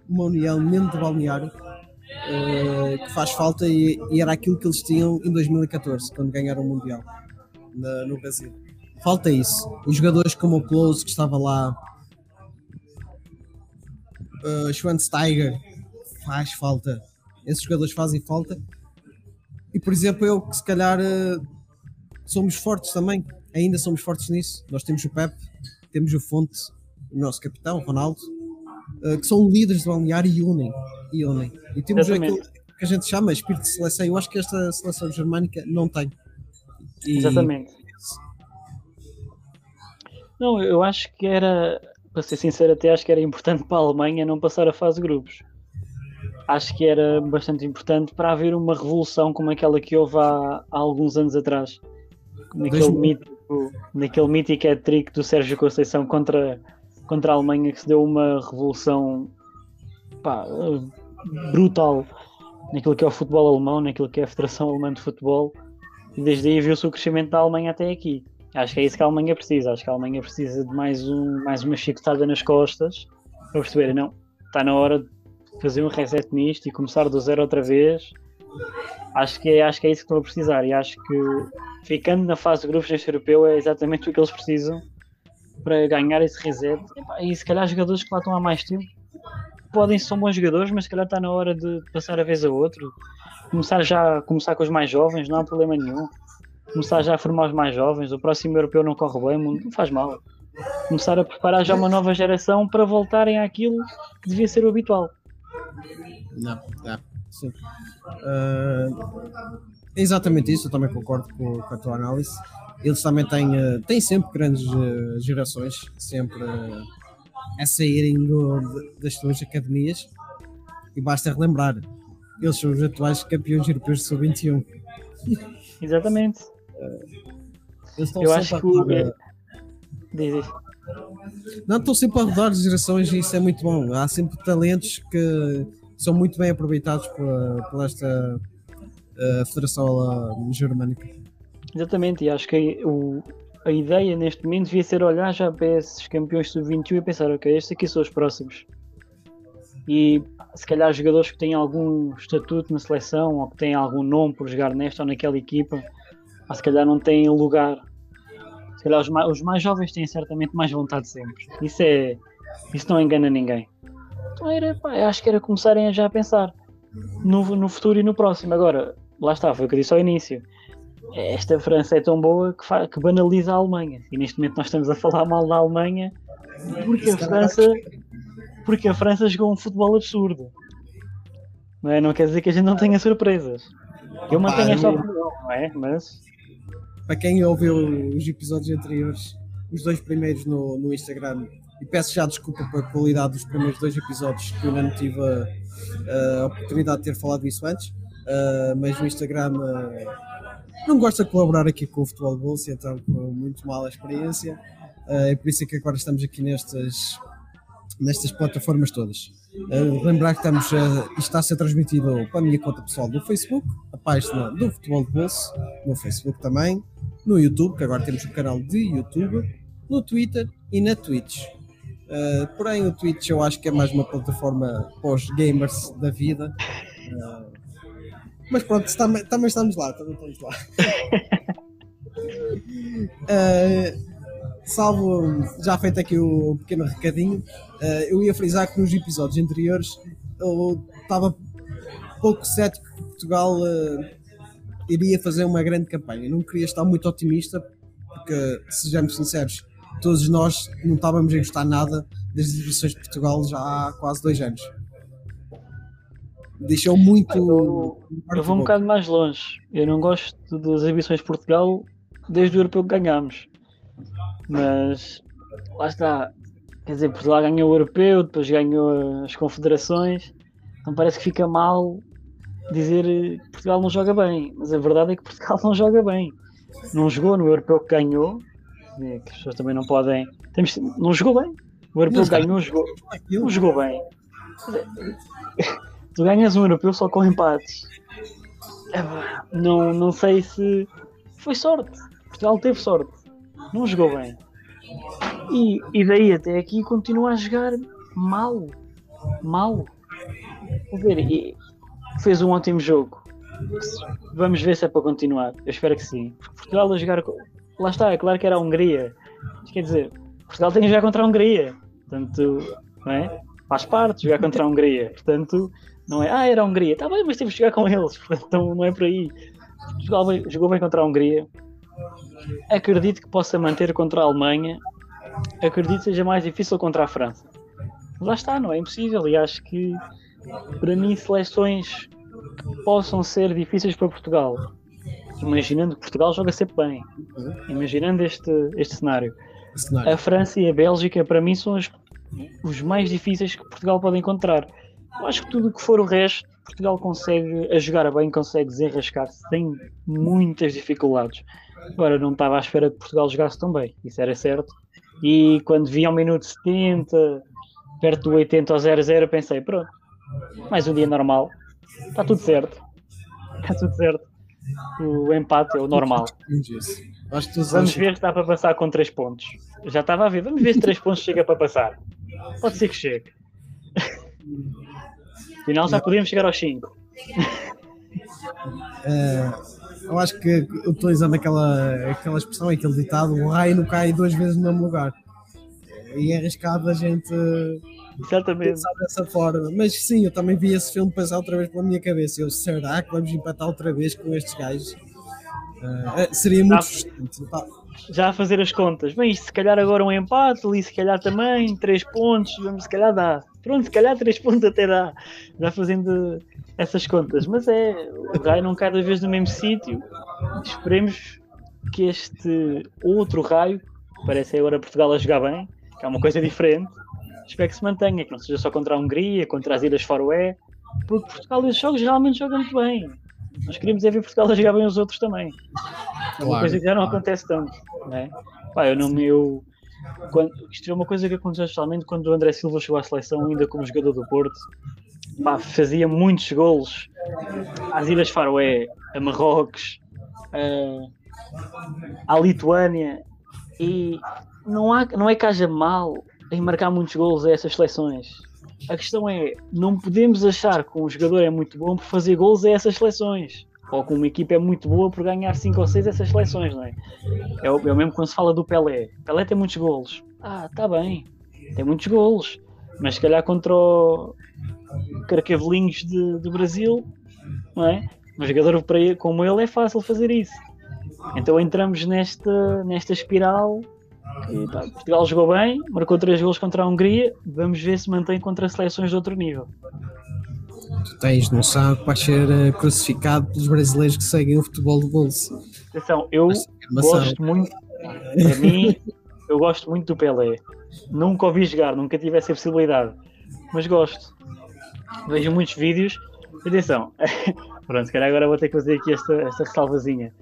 uma união dentro do balneário, uh, que faz falta e, e, era aquilo que eles tinham em 2014, quando ganharam o Mundial na, no Brasil. Falta isso. Os jogadores como o Close, que estava lá, uh, Schweinsteiger, faz falta. Esses jogadores fazem falta. E por exemplo, eu que se calhar uh, somos fortes também, ainda somos fortes nisso. Nós temos o Pep, temos o Fonte, o nosso capitão, o Ronaldo, uh, que são líderes do balneário e unem. E, unem. e temos aquilo que a gente chama espírito de seleção. Eu acho que esta seleção germânica não tem. E... Exatamente. Não, eu acho que era, para ser sincero, até acho que era importante para a Alemanha não passar a fase de grupos. Acho que era bastante importante para haver uma revolução como aquela que houve há, há alguns anos atrás. Naquele mítico, naquele mítico hat-trick do Sérgio Conceição contra, contra a Alemanha que se deu uma revolução pá, brutal naquilo que é o futebol alemão, naquilo que é a Federação Alemã de Futebol, e desde aí viu-se o crescimento da Alemanha até aqui. Acho que é isso que a Alemanha precisa. Acho que a Alemanha precisa de mais, um, mais uma chicotada nas costas para perceber, não, está na hora de fazer um reset nisto e começar do zero outra vez. Acho que, é, acho que é isso que estão a precisar e acho que ficando na fase de grupos deste europeu é exatamente o que eles precisam para ganhar esse reset. E, se calhar jogadores que lá estão há mais tempo podem ser bons jogadores, mas se calhar está na hora de passar a vez a outro. Começar já começar com os mais jovens, não há problema nenhum começar já a formar os mais jovens, o próximo europeu não corre bem, não faz mal. Começar a preparar já uma nova geração para voltarem àquilo que devia ser o habitual. Não, não. Sim. Uh, é exatamente isso, eu também concordo com, com a tua análise. Eles também têm, uh, têm sempre grandes uh, gerações, sempre a saírem do, das suas academias. E basta relembrar, eles são os atuais campeões europeus de sub-21. Exatamente. Eu acho que. É... Diz, Não, estão sempre a rodar as gerações e isso é muito bom. Há sempre talentos que são muito bem aproveitados por, por esta uh, Federação Germânica. Exatamente, e acho que o, a ideia neste momento devia ser olhar já para esses campeões sub-21 e pensar, ok, estes aqui são os próximos. E se calhar jogadores que têm algum estatuto na seleção ou que têm algum nome por jogar nesta ou naquela equipa mas se calhar não têm lugar. Se calhar os mais, os mais jovens têm certamente mais vontade sempre. Isso é. Isso não engana ninguém. Então era, pá, acho que era começarem a já pensar no, no futuro e no próximo. Agora, lá está, foi o que eu disse ao início. Esta França é tão boa que, que banaliza a Alemanha. E neste momento nós estamos a falar mal da Alemanha porque a França, porque a França jogou um futebol absurdo. Não, é? não quer dizer que a gente não tenha surpresas. Eu mantenho esta opinião, não é? Mas para quem ouviu os episódios anteriores, os dois primeiros no, no Instagram, e peço já desculpa pela qualidade dos primeiros dois episódios, que eu não tive a, a oportunidade de ter falado isso antes, uh, mas no Instagram uh, não gosto de colaborar aqui com o Futebol Bolsa, então com muito mala experiência, uh, é por isso é que agora estamos aqui nestas, nestas plataformas todas. Uh, lembrar que estamos, isto está a ser transmitido para a minha conta pessoal do Facebook, a página do Futebol de Bolso, no Facebook também, no YouTube, que agora temos um canal de YouTube, no Twitter e na Twitch. Uh, porém, o Twitch eu acho que é mais uma plataforma para os gamers da vida. Uh, mas pronto, também estamos lá, também estamos lá. Uh, *laughs* salvo já feito aqui o pequeno recadinho, uh, eu ia frisar que nos episódios anteriores eu estava pouco cético que Portugal uh, iria fazer uma grande campanha. Não queria estar muito otimista, porque, sejamos sinceros, todos nós não estávamos a gostar nada das exibições de Portugal já há quase dois anos. Deixou muito. Eu, eu vou um bocado mais longe. Eu não gosto das exibições de Portugal desde o europeu que ganhámos. Mas lá está. Quer dizer, Portugal ganhou o europeu, depois ganhou as confederações. Então parece que fica mal dizer que Portugal não joga bem. Mas a verdade é que Portugal não joga bem. Não jogou no europeu que ganhou. Que as pessoas também não podem. Temos, não jogou bem. O europeu ganhou, jogou, não jogou bem. *laughs* Tu ganhas um europeu só com empates. É, não, não sei se foi sorte. Portugal teve sorte. Não jogou bem. E, e daí até aqui continua a jogar mal. Mal. Vou ver. Fez um ótimo jogo. Vamos ver se é para continuar. Eu espero que sim. Portugal a jogar. Lá está, é claro que era a Hungria. Quer dizer, Portugal tem que jogar contra a Hungria. Portanto, não é? Faz parte jogar contra a Hungria. Portanto, não é, ah, era a Hungria. Tá bem, mas temos que jogar com eles. *laughs* Então não é por aí. Bem, jogou bem contra a Hungria. Acredito que possa manter contra a Alemanha. Acredito que seja mais difícil contra a França. Mas lá está, não é impossível. E acho que, para mim, seleções que possam ser difíceis para Portugal. Imaginando que Portugal joga sempre bem. Imaginando este, este cenário. cenário. A França e a Bélgica, para mim, são os, os mais difíceis que Portugal pode encontrar. Eu acho que tudo o que for o resto, Portugal consegue, a jogar bem, consegue desenrascar-se sem muitas dificuldades. Agora, não estava à espera que Portugal jogasse tão bem, isso era certo. E quando vi ao minuto 70, perto do 80 ao 0-0, pensei: pronto, mais um dia normal, está tudo certo. *laughs* Está tudo certo. O empate é o normal. Vamos ver se dá para passar com 3 pontos. Já estava a ver, vamos ver se 3 pontos chega para passar. Pode ser que chegue. *laughs* Afinal, já podíamos chegar aos 5. *laughs* É, eu acho que utilizando aquela, aquela expressão, aquele ditado, o raio não cai duas vezes no mesmo lugar. E é arriscado a gente Exatamente. pensar dessa forma. Mas sim, eu também vi esse filme passar outra vez pela minha cabeça. Eu, será que vamos empatar outra vez com estes gajos? Uh, seria muito frustrante. Já a fazer as contas. Bem, se calhar agora um empate, ali se calhar também, três pontos, vamos, se calhar dá. Pronto, se calhar 3 pontos até dá, já fazendo essas contas. Mas é, o raio não cai duas vezes no mesmo sítio. Esperemos que este outro raio, parece agora Portugal a jogar bem, que é uma coisa diferente, espero que se mantenha, que não seja só contra a Hungria, contra as Ilhas Faroé, porque Portugal nesses jogos realmente joga muito bem. Nós queríamos é ver Portugal a jogar bem os outros também. É uma claro, coisa que já não claro. acontece tanto. Né? Pá, eu não eu quando, isto é uma coisa que aconteceu especialmente quando o André Silva chegou à seleção, ainda como jogador do Porto. Pá, fazia muitos golos às Ilhas Faroé, a Marrocos, à Lituânia. E não, há, não é que haja mal em marcar muitos golos a essas seleções. A questão é, não podemos achar que um jogador é muito bom por fazer gols a essas seleções ou que uma equipa é muito boa por ganhar 5 ou 6 essas seleções, não é? É o, é o, mesmo quando se fala do Pelé. Pelé tem muitos golos. Ah, tá bem, tem muitos golos. Mas se calhar contra o Carcavelinhos do Brasil, não é? Um jogador como ele é fácil fazer isso. Então entramos nesta, nesta espiral pá, Portugal jogou bem, marcou 3 golos contra a Hungria, vamos ver se mantém contra seleções de outro nível tu tens noção que vais ser uh, crucificado pelos brasileiros que seguem o futebol de bolso. Atenção, eu gosto muito, para mim, eu gosto muito do Pelé. Nunca ouvi jogar, nunca tive essa possibilidade, mas gosto. Vejo muitos vídeos. Atenção, *laughs* pronto, se calhar agora vou ter que fazer aqui esta, esta ressalvazinha.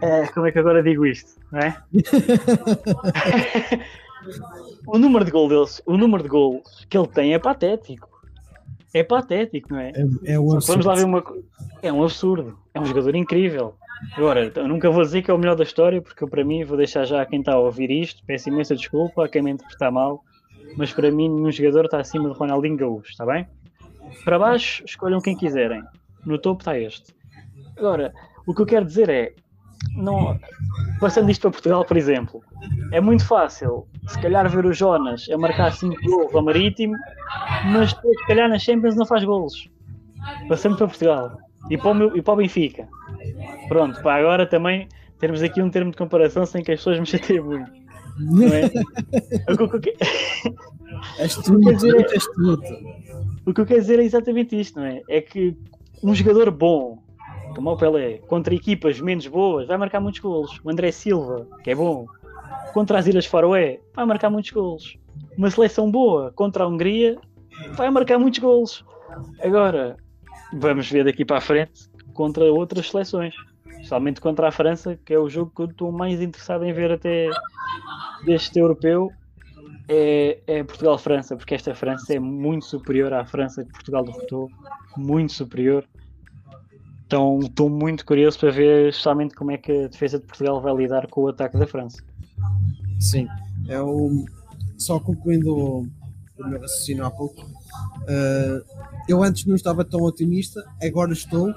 É, como é que agora digo isto, não é? *laughs* *laughs* o número de gol deles, o número de gols que ele tem é patético é patético, não é? É, é um absurdo. Vamos lá ver uma É um absurdo. É um jogador incrível. Agora, eu nunca vou dizer que é o melhor da história, porque para mim, vou deixar já a quem está a ouvir isto, peço imensa desculpa a quem me interpretar mal, mas para mim, nenhum jogador está acima de Ronaldinho Gaúcho, está bem? Para baixo, escolham quem quiserem. No topo está este. Agora, o que eu quero dizer é, não, passando isto para Portugal, por exemplo, é muito fácil, se calhar, ver o Jonas a marcar 5 gols ao Marítimo, mas se calhar, na Champions não faz golos. Passando para Portugal e para o, meu, e para o Benfica. Pronto, para agora também termos aqui um termo de comparação sem que as pessoas me chateiem muito. Não é? *laughs* o, que, és tu, dizer, és tu. o que eu quero dizer é exatamente isto, não é? É que um jogador bom, como o Pelé, contra equipas menos boas, vai marcar muitos golos. O André Silva, que é bom, contra as Ilhas Faroé, vai marcar muitos golos. Uma seleção boa contra a Hungria, vai marcar muitos golos. Agora, vamos ver daqui para a frente contra outras seleções. Especialmente contra a França, que é o jogo que eu estou mais interessado em ver até deste europeu. É, é Portugal-França, porque esta França é muito superior à França que Portugal derrotou. Muito superior. Então estou muito curioso para ver justamente como é que a defesa de Portugal vai lidar com o ataque da França. Sim, é o... só concluindo o meu raciocínio há pouco. Uh, eu antes não estava tão otimista, agora estou,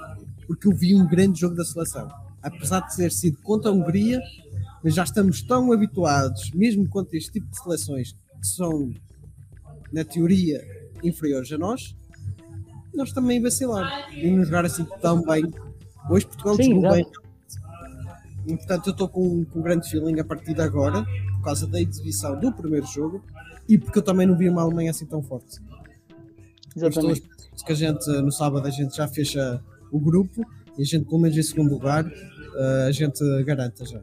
porque eu vi um grande jogo da seleção. Apesar de ter sido contra a Hungria, mas já estamos tão habituados, mesmo contra este tipo de seleções que são, na teoria, inferiores a nós, nós também vacilar e não jogar assim tão bem. Hoje Portugal Sim, jogou bem. E, portanto, eu estou com, com um grande feeling a partir de agora, por causa da exibição do primeiro jogo e porque eu também não vi uma Alemanha assim tão forte. Exatamente. Estou que a gente, no sábado, a gente já fecha o grupo e a gente, pelo menos em segundo lugar, eh, a gente garanta já.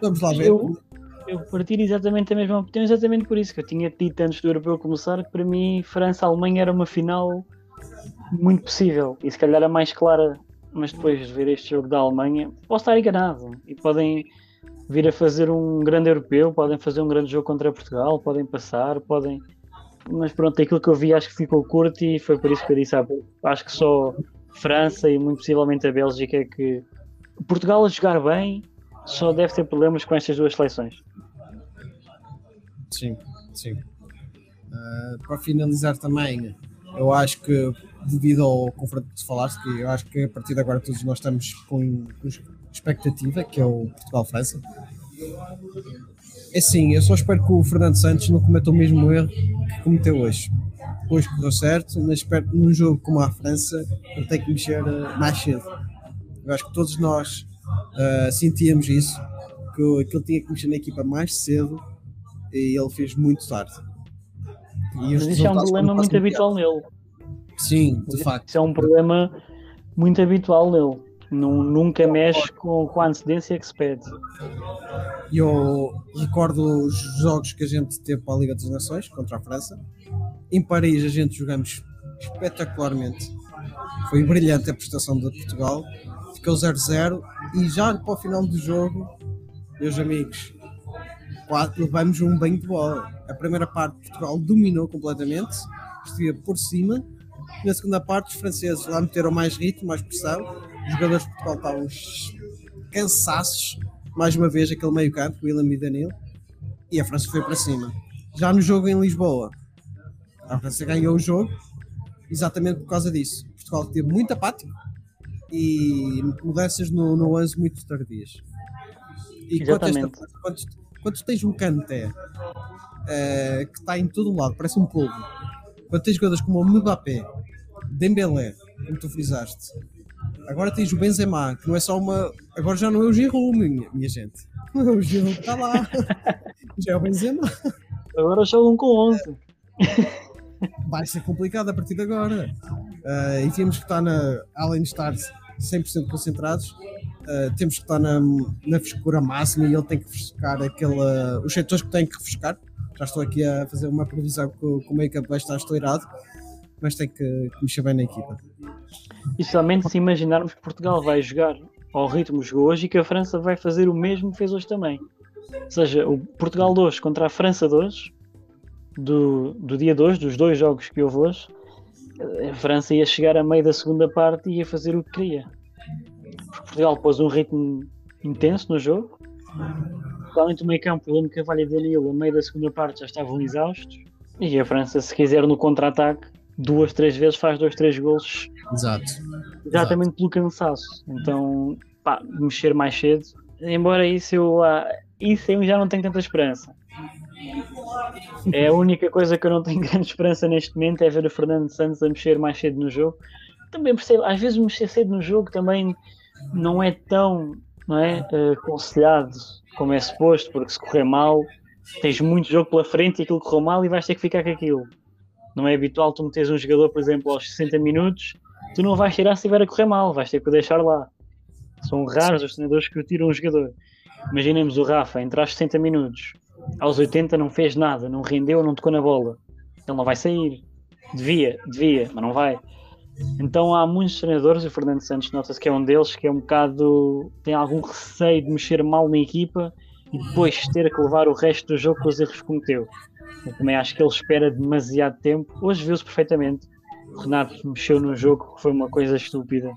Vamos lá ver. Eu, eu partilho exatamente a mesma opinião, exatamente por isso que eu tinha dito antes do europeu começar que para mim França-Alemanha era uma final muito possível e se calhar a mais clara, mas depois de ver este jogo da Alemanha, posso estar enganado e podem vir a fazer um grande europeu, podem fazer um grande jogo contra Portugal, podem passar, podem. Mas pronto, aquilo que eu vi acho que ficou curto e foi por isso que eu disse, ah, acho que só França e muito possivelmente a Bélgica é que Portugal a jogar bem só deve ter problemas com estas duas seleções. Sim, sim. Uh, para finalizar também, eu acho que devido ao confronto que se falaste, que eu acho que a partir de agora todos nós estamos com, com expectativa, que é o Portugal-França. É sim, eu só espero que o Fernando Santos não cometa o mesmo erro que cometeu hoje. Hoje correu certo, mas espero que num jogo como a França ele tem que mexer eh, mais cedo. Eu acho que todos nós uh, sentíamos isso, que, que ele tinha que mexer na equipa mais cedo e ele fez muito tarde. E mas isso é um problema muito habitual nele. Sim, de facto. Isso é um problema muito habitual nele. nunca mexe com, com a antecedência que se pede. Eu recordo os jogos que a gente teve para a Liga das Nações contra a França. Em Paris a gente jogamos espetacularmente. Foi brilhante a prestação de Portugal. Ficou 0-0 e já para o final do jogo, meus amigos, levamos um banho de bola. A primeira parte Portugal dominou completamente, estive por cima. Na segunda parte, os franceses lá meteram mais ritmo, mais pressão. Os jogadores de Portugal estavam cansaços. Mais uma vez, aquele meio-campo, William e Danilo. E a França foi para cima. Já no jogo em Lisboa, a França ganhou o jogo exatamente por causa disso. Portugal teve muito apático e mudanças no, no 11 muito tardias. E quanto, esta, quanto, quando tens um Kanté uh, que está em todo lado, parece um polvo, quando tens jogadores como o Mbappé, Dembélé, como tu frisaste, agora tens o Benzema, que não é só uma. Agora já não é o Giroud, minha, minha gente. *laughs* O Giroud está lá. *laughs* já é o Benzema. Agora jogam com 11. *laughs* Vai ser complicado a partir de agora. Uh, e temos que estar na. Além de estar 100% concentrados, uh, temos que estar na, na frescura máxima e ele tem que frescar aquele, os setores que tem que refrescar. Já estou aqui a fazer uma previsão que, que o make-up vai estar estourado, mas tem que, mexer bem na equipa. E somente se imaginarmos que Portugal vai jogar ao ritmo que jogou hoje e que a França vai fazer o mesmo que fez hoje também. Ou seja, o Portugal 2 contra a França 2, do, do dia 2, dos dois jogos que houve hoje, a França ia chegar a meio da segunda parte e ia fazer o que queria. Portugal pôs um ritmo intenso no jogo. Provavelmente o meio campo, o Leme Cavalho e Danilo, a meio da segunda parte, já estavam exaustos. E a França, se quiser no contra-ataque, duas, três vezes faz dois, três golos. Exato. Exatamente Exato. pelo cansaço. Então, pá, mexer mais cedo. Embora isso eu, ah, isso eu já não tenho tanta esperança. É a única coisa que eu não tenho *laughs* grande esperança neste momento é ver o Fernando Santos a mexer mais cedo no jogo. Também percebo, às vezes mexer cedo no jogo também não é tão não é, uh, aconselhado como é suposto, porque se correr mal, tens muito jogo pela frente e aquilo correu mal e vais ter que ficar com aquilo. Não é habitual tu meteres um jogador, por exemplo, aos 60 minutos, tu não vais tirar se estiver a correr mal, vais ter que o deixar lá. São raros os treinadores que o tiram um jogador. Imaginemos o Rafa entrar aos 60 minutos, aos 80 não fez nada, não rendeu, não tocou na bola. Ele não vai sair. Devia, devia, mas não vai. Então há muitos treinadores, e o Fernando Santos nota-se que é um deles, que é um bocado. tem algum receio de mexer mal na equipa e depois ter que levar o resto do jogo com os erros que cometeu. Eu também acho que ele espera demasiado tempo. Hoje viu-se perfeitamente. O Renato mexeu no jogo, que foi uma coisa estúpida.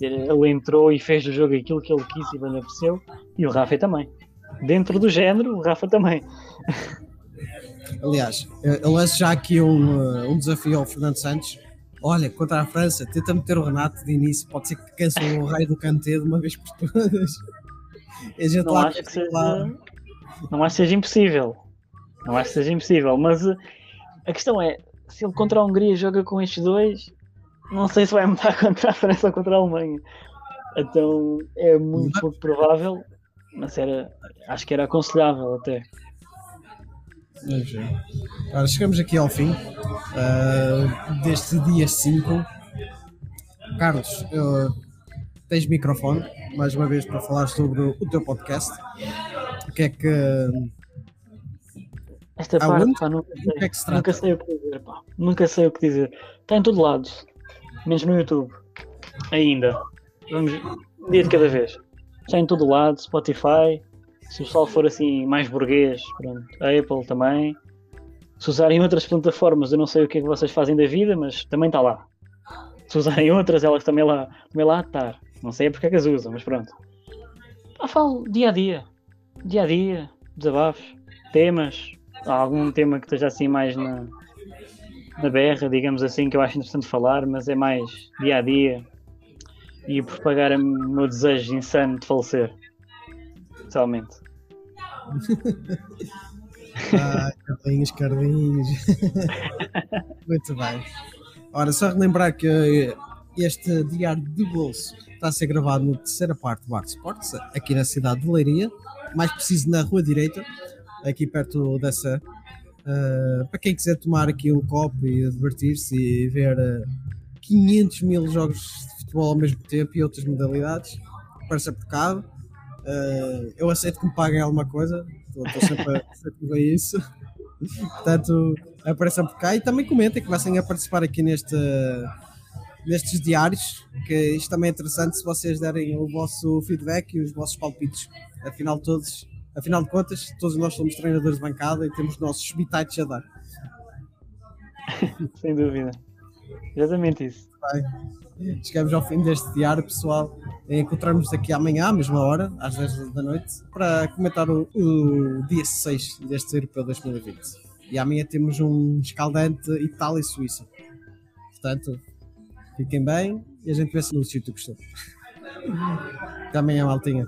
Ele entrou e fez do jogo aquilo que ele quis e beneficiou, e o Rafa também. Dentro do género, o Rafa também. Aliás, eu lanço já aqui um, um desafio ao Fernando Santos Olha, contra a França, tenta meter o Renato de início, pode ser que canse o raio do Kanté de uma vez por todas. *laughs* A gente não, lá, acho que seja, lá... não acho que seja impossível. Não acho que seja impossível, mas uh, a questão é, se ele contra a Hungria joga com estes dois, não sei se vai mudar *laughs* contra a França ou contra a Alemanha. Então é muito pouco provável, mas era, acho que era aconselhável até. Ora, chegamos aqui ao fim uh, deste dia 5. Carlos, uh, tens microfone, mais uma vez, para falar sobre o teu podcast. O que é que. Esta parte, pá, nunca, sei, que é que nunca sei o que dizer, pá. Nunca sei o que dizer. Está em todo lado, menos no YouTube. Ainda. Vamos, um dia de cada vez. Está em todo lado, Spotify, se o pessoal for assim mais burguês, pronto, a Apple também. Se usarem outras plataformas, eu não sei o que é que vocês fazem da vida, mas também está lá. Se usarem outras, elas também lá, também lá estar. Não sei porque é que as usam, mas pronto. Ah, falo dia a dia. Dia a dia, desabafos, temas. Há algum tema que esteja assim mais na, na berra, digamos assim, que eu acho interessante falar, mas é mais dia a dia e propagar o meu desejo insano de falecer especialmente. ah, Carlinhos, Carlinhos. Muito bem. Ora, só relembrar que este diário de bolso está a ser gravado na terceira parte do Art Sports, aqui na cidade de Leiria, mais preciso na Rua Direita, aqui perto dessa. Uh, para quem quiser tomar aqui um copo e divertir-se e ver uh, ah, 500 mil jogos de futebol ao mesmo tempo e outras modalidades, por cá. Uh, eu aceito que me paguem alguma coisa, estou sempre a, *laughs* sempre a isso. Portanto, apareçam por cá e também comentem, comecem a participar aqui neste, nestes diários, que isto também é interessante se vocês derem o vosso feedback e os vossos palpites. Afinal, todos, afinal de contas, todos nós somos treinadores de bancada e temos nossos bitites a dar. *laughs* Sem dúvida. Exatamente isso. Bem, chegamos ao fim deste diário, pessoal. Encontramos aqui amanhã, à mesma hora, às 10 da noite, para comentar o, o dia 6 deste Europeu 2020. E amanhã temos um escaldante Itália e Suíça. Portanto, fiquem bem e a gente vê se no sítio gostou. Até amanhã, maltinha.